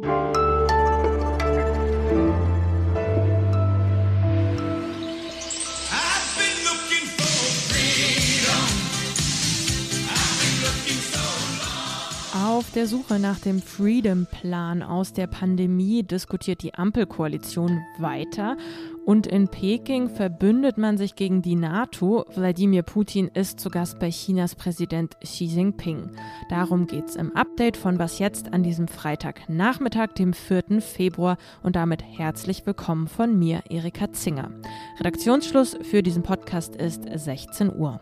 thank you Auf der Suche nach dem Freedom-Plan aus der Pandemie diskutiert die Ampelkoalition weiter. Und in Peking verbündet man sich gegen die NATO. Wladimir Putin ist zu Gast bei Chinas Präsident Xi Jinping. Darum geht es im Update von Was jetzt an diesem Freitagnachmittag, dem 4. Februar. Und damit herzlich willkommen von mir, Erika Zinger. Redaktionsschluss für diesen Podcast ist 16 Uhr.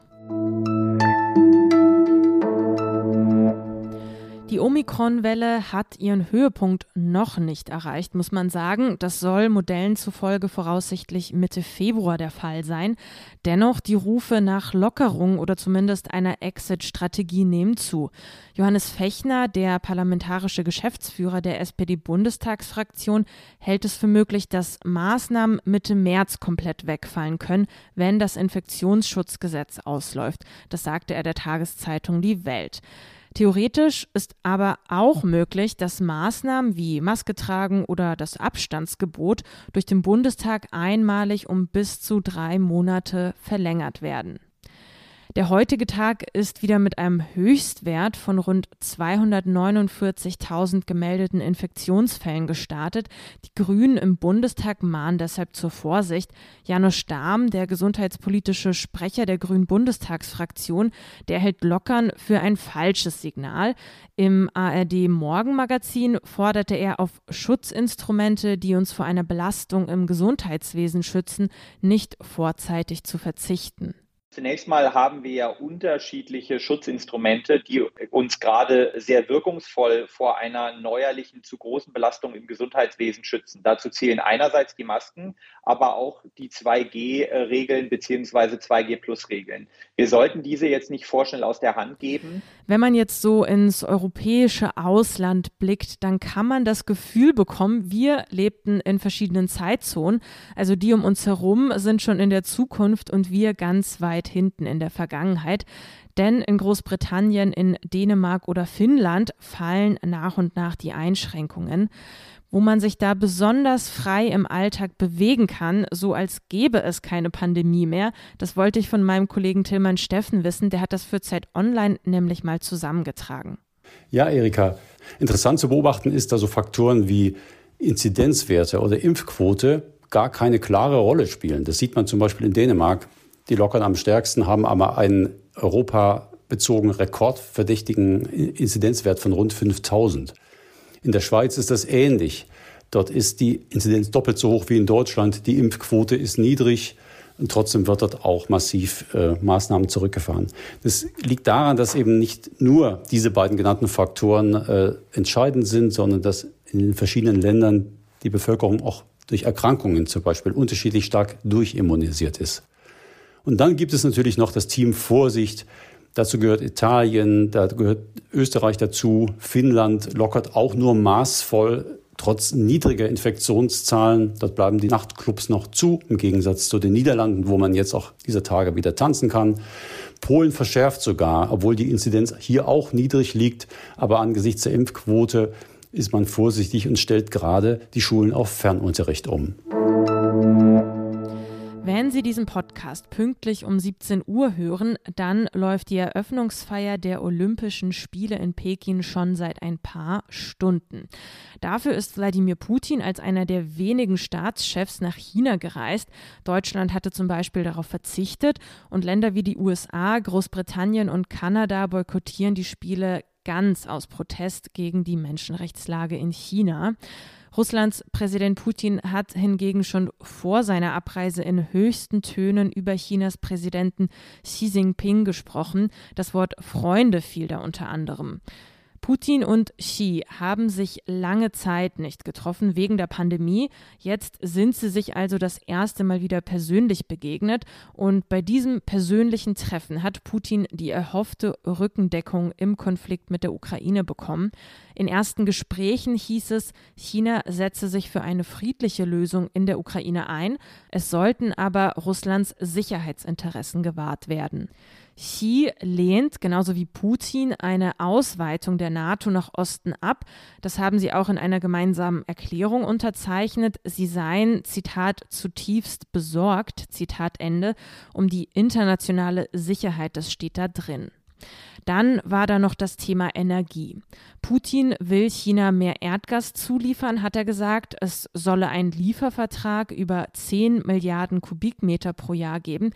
Die Omikron-Welle hat ihren Höhepunkt noch nicht erreicht, muss man sagen. Das soll Modellen zufolge voraussichtlich Mitte Februar der Fall sein. Dennoch, die Rufe nach Lockerung oder zumindest einer Exit-Strategie nehmen zu. Johannes Fechner, der parlamentarische Geschäftsführer der SPD-Bundestagsfraktion, hält es für möglich, dass Maßnahmen Mitte März komplett wegfallen können, wenn das Infektionsschutzgesetz ausläuft. Das sagte er der Tageszeitung Die Welt. Theoretisch ist aber auch möglich, dass Maßnahmen wie Maske tragen oder das Abstandsgebot durch den Bundestag einmalig um bis zu drei Monate verlängert werden. Der heutige Tag ist wieder mit einem Höchstwert von rund 249.000 gemeldeten Infektionsfällen gestartet. Die Grünen im Bundestag mahnen deshalb zur Vorsicht. Janusz Stahm, der gesundheitspolitische Sprecher der Grünen Bundestagsfraktion, der hält Lockern für ein falsches Signal. Im ARD Morgenmagazin forderte er auf Schutzinstrumente, die uns vor einer Belastung im Gesundheitswesen schützen, nicht vorzeitig zu verzichten. Zunächst mal haben wir ja unterschiedliche Schutzinstrumente, die uns gerade sehr wirkungsvoll vor einer neuerlichen zu großen Belastung im Gesundheitswesen schützen. Dazu zählen einerseits die Masken, aber auch die 2G-Regeln bzw. 2G-Plus-Regeln. Wir sollten diese jetzt nicht vorschnell aus der Hand geben. Wenn man jetzt so ins europäische Ausland blickt, dann kann man das Gefühl bekommen, wir lebten in verschiedenen Zeitzonen. Also die um uns herum sind schon in der Zukunft und wir ganz weit weit hinten in der Vergangenheit. Denn in Großbritannien, in Dänemark oder Finnland fallen nach und nach die Einschränkungen. Wo man sich da besonders frei im Alltag bewegen kann, so als gäbe es keine Pandemie mehr, das wollte ich von meinem Kollegen Tillmann Steffen wissen. Der hat das für Zeit Online nämlich mal zusammengetragen. Ja, Erika, interessant zu beobachten ist, dass so Faktoren wie Inzidenzwerte oder Impfquote gar keine klare Rolle spielen. Das sieht man zum Beispiel in Dänemark. Die lockern am stärksten, haben aber einen europabezogenen rekordverdächtigen Inzidenzwert von rund 5000. In der Schweiz ist das ähnlich. Dort ist die Inzidenz doppelt so hoch wie in Deutschland. Die Impfquote ist niedrig. Und trotzdem wird dort auch massiv äh, Maßnahmen zurückgefahren. Das liegt daran, dass eben nicht nur diese beiden genannten Faktoren äh, entscheidend sind, sondern dass in den verschiedenen Ländern die Bevölkerung auch durch Erkrankungen zum Beispiel unterschiedlich stark durchimmunisiert ist. Und dann gibt es natürlich noch das Team Vorsicht. Dazu gehört Italien, da gehört Österreich dazu. Finnland lockert auch nur maßvoll, trotz niedriger Infektionszahlen. Dort bleiben die Nachtclubs noch zu, im Gegensatz zu den Niederlanden, wo man jetzt auch dieser Tage wieder tanzen kann. Polen verschärft sogar, obwohl die Inzidenz hier auch niedrig liegt. Aber angesichts der Impfquote ist man vorsichtig und stellt gerade die Schulen auf Fernunterricht um. Wenn Sie diesen Podcast pünktlich um 17 Uhr hören, dann läuft die Eröffnungsfeier der Olympischen Spiele in Peking schon seit ein paar Stunden. Dafür ist Wladimir Putin als einer der wenigen Staatschefs nach China gereist. Deutschland hatte zum Beispiel darauf verzichtet und Länder wie die USA, Großbritannien und Kanada boykottieren die Spiele ganz aus Protest gegen die Menschenrechtslage in China. Russlands Präsident Putin hat hingegen schon vor seiner Abreise in höchsten Tönen über Chinas Präsidenten Xi Jinping gesprochen. Das Wort Freunde fiel da unter anderem. Putin und Xi haben sich lange Zeit nicht getroffen wegen der Pandemie. Jetzt sind sie sich also das erste Mal wieder persönlich begegnet. Und bei diesem persönlichen Treffen hat Putin die erhoffte Rückendeckung im Konflikt mit der Ukraine bekommen. In ersten Gesprächen hieß es, China setze sich für eine friedliche Lösung in der Ukraine ein. Es sollten aber Russlands Sicherheitsinteressen gewahrt werden. Xi lehnt, genauso wie Putin, eine Ausweitung der NATO nach Osten ab. Das haben sie auch in einer gemeinsamen Erklärung unterzeichnet. Sie seien, Zitat, zutiefst besorgt, Zitat Ende, um die internationale Sicherheit. Das steht da drin. Dann war da noch das Thema Energie. Putin will China mehr Erdgas zuliefern, hat er gesagt. Es solle einen Liefervertrag über 10 Milliarden Kubikmeter pro Jahr geben.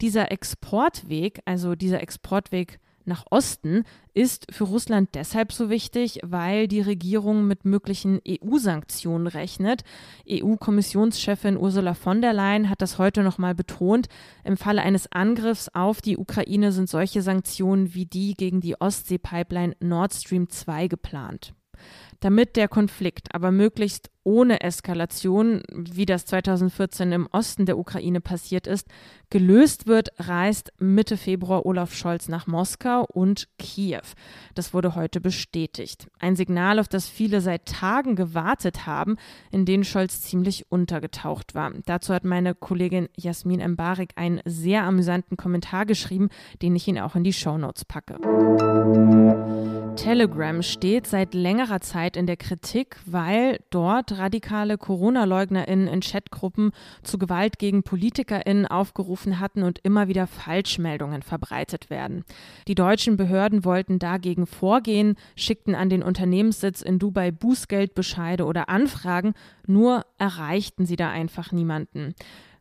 Dieser Exportweg, also dieser Exportweg nach Osten ist für Russland deshalb so wichtig, weil die Regierung mit möglichen EU-Sanktionen rechnet. EU-Kommissionschefin Ursula von der Leyen hat das heute nochmal betont. Im Falle eines Angriffs auf die Ukraine sind solche Sanktionen wie die gegen die Ostsee-Pipeline Nord Stream 2 geplant. Damit der Konflikt aber möglichst ohne Eskalation, wie das 2014 im Osten der Ukraine passiert ist, gelöst wird, reist Mitte Februar Olaf Scholz nach Moskau und Kiew. Das wurde heute bestätigt. Ein Signal, auf das viele seit Tagen gewartet haben, in denen Scholz ziemlich untergetaucht war. Dazu hat meine Kollegin Jasmin Embarek einen sehr amüsanten Kommentar geschrieben, den ich Ihnen auch in die Shownotes packe. Telegram steht seit längerer Zeit in der Kritik, weil dort radikale Corona-LeugnerInnen in Chatgruppen zu Gewalt gegen PolitikerInnen aufgerufen hatten und immer wieder Falschmeldungen verbreitet werden. Die deutschen Behörden wollten dagegen vorgehen, schickten an den Unternehmenssitz in Dubai Bußgeldbescheide oder Anfragen, nur erreichten sie da einfach niemanden.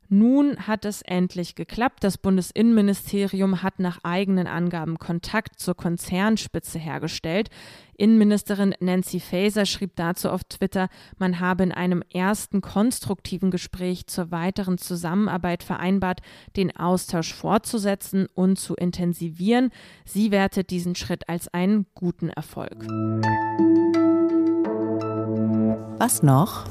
Nun hat es endlich geklappt. Das Bundesinnenministerium hat nach eigenen Angaben Kontakt zur Konzernspitze hergestellt. Innenministerin Nancy Faeser schrieb dazu auf Twitter, man habe in einem ersten konstruktiven Gespräch zur weiteren Zusammenarbeit vereinbart, den Austausch fortzusetzen und zu intensivieren. Sie wertet diesen Schritt als einen guten Erfolg. Was noch?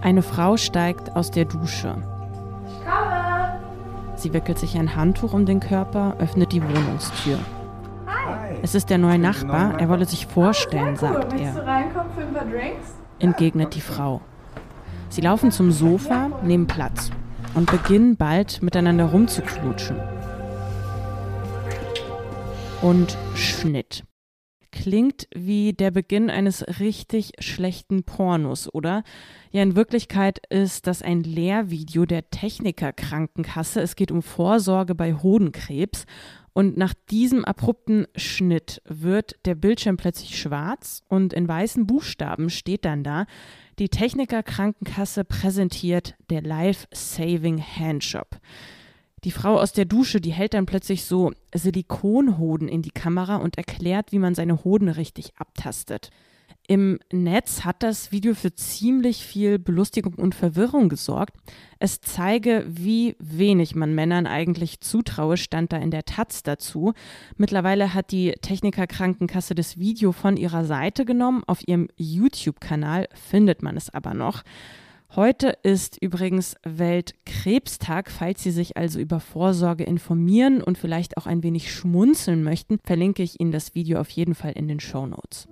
Eine Frau steigt aus der Dusche. Sie wickelt sich ein Handtuch um den Körper, öffnet die Wohnungstür. Es ist der neue Nachbar, er wolle sich vorstellen, sagt er. Entgegnet die Frau. Sie laufen zum Sofa, nehmen Platz und beginnen bald miteinander rumzuknutschen. Und Schnitt klingt wie der Beginn eines richtig schlechten Pornos, oder? Ja, in Wirklichkeit ist das ein Lehrvideo der Techniker Krankenkasse. Es geht um Vorsorge bei Hodenkrebs. Und nach diesem abrupten Schnitt wird der Bildschirm plötzlich schwarz und in weißen Buchstaben steht dann da, die Techniker Krankenkasse präsentiert der Life Saving Handshop. Die Frau aus der Dusche, die hält dann plötzlich so Silikonhoden in die Kamera und erklärt, wie man seine Hoden richtig abtastet. Im Netz hat das Video für ziemlich viel Belustigung und Verwirrung gesorgt. Es zeige, wie wenig man Männern eigentlich zutraue, stand da in der Taz dazu. Mittlerweile hat die Techniker Krankenkasse das Video von ihrer Seite genommen. Auf ihrem YouTube-Kanal findet man es aber noch. Heute ist übrigens Weltkrebstag. Falls Sie sich also über Vorsorge informieren und vielleicht auch ein wenig schmunzeln möchten, verlinke ich Ihnen das Video auf jeden Fall in den Show Notes.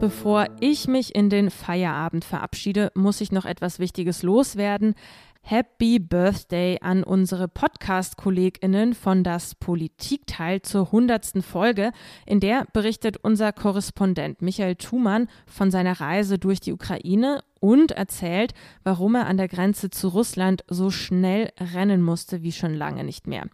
Bevor ich mich in den Feierabend verabschiede, muss ich noch etwas Wichtiges loswerden. Happy Birthday an unsere Podcast-KollegInnen von das Politikteil zur hundertsten Folge. In der berichtet unser Korrespondent Michael Thumann von seiner Reise durch die Ukraine und erzählt, warum er an der Grenze zu Russland so schnell rennen musste wie schon lange nicht mehr.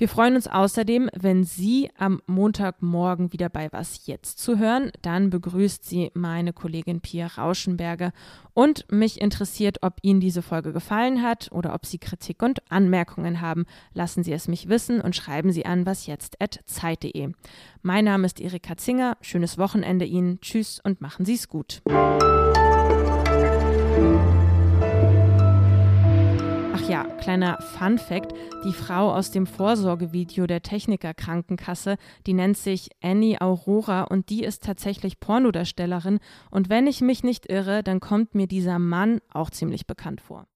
Wir freuen uns außerdem, wenn Sie am Montagmorgen wieder bei Was jetzt zu hören. Dann begrüßt Sie meine Kollegin Pia Rauschenberger. Und mich interessiert, ob Ihnen diese Folge gefallen hat oder ob Sie Kritik und Anmerkungen haben. Lassen Sie es mich wissen und schreiben Sie an wasjetzt.zeit.de. Mein Name ist Erika Zinger. Schönes Wochenende Ihnen. Tschüss und machen Sie es gut. Kleiner Fun Fact: Die Frau aus dem Vorsorgevideo der Techniker Krankenkasse, die nennt sich Annie Aurora und die ist tatsächlich Pornodarstellerin. Und wenn ich mich nicht irre, dann kommt mir dieser Mann auch ziemlich bekannt vor.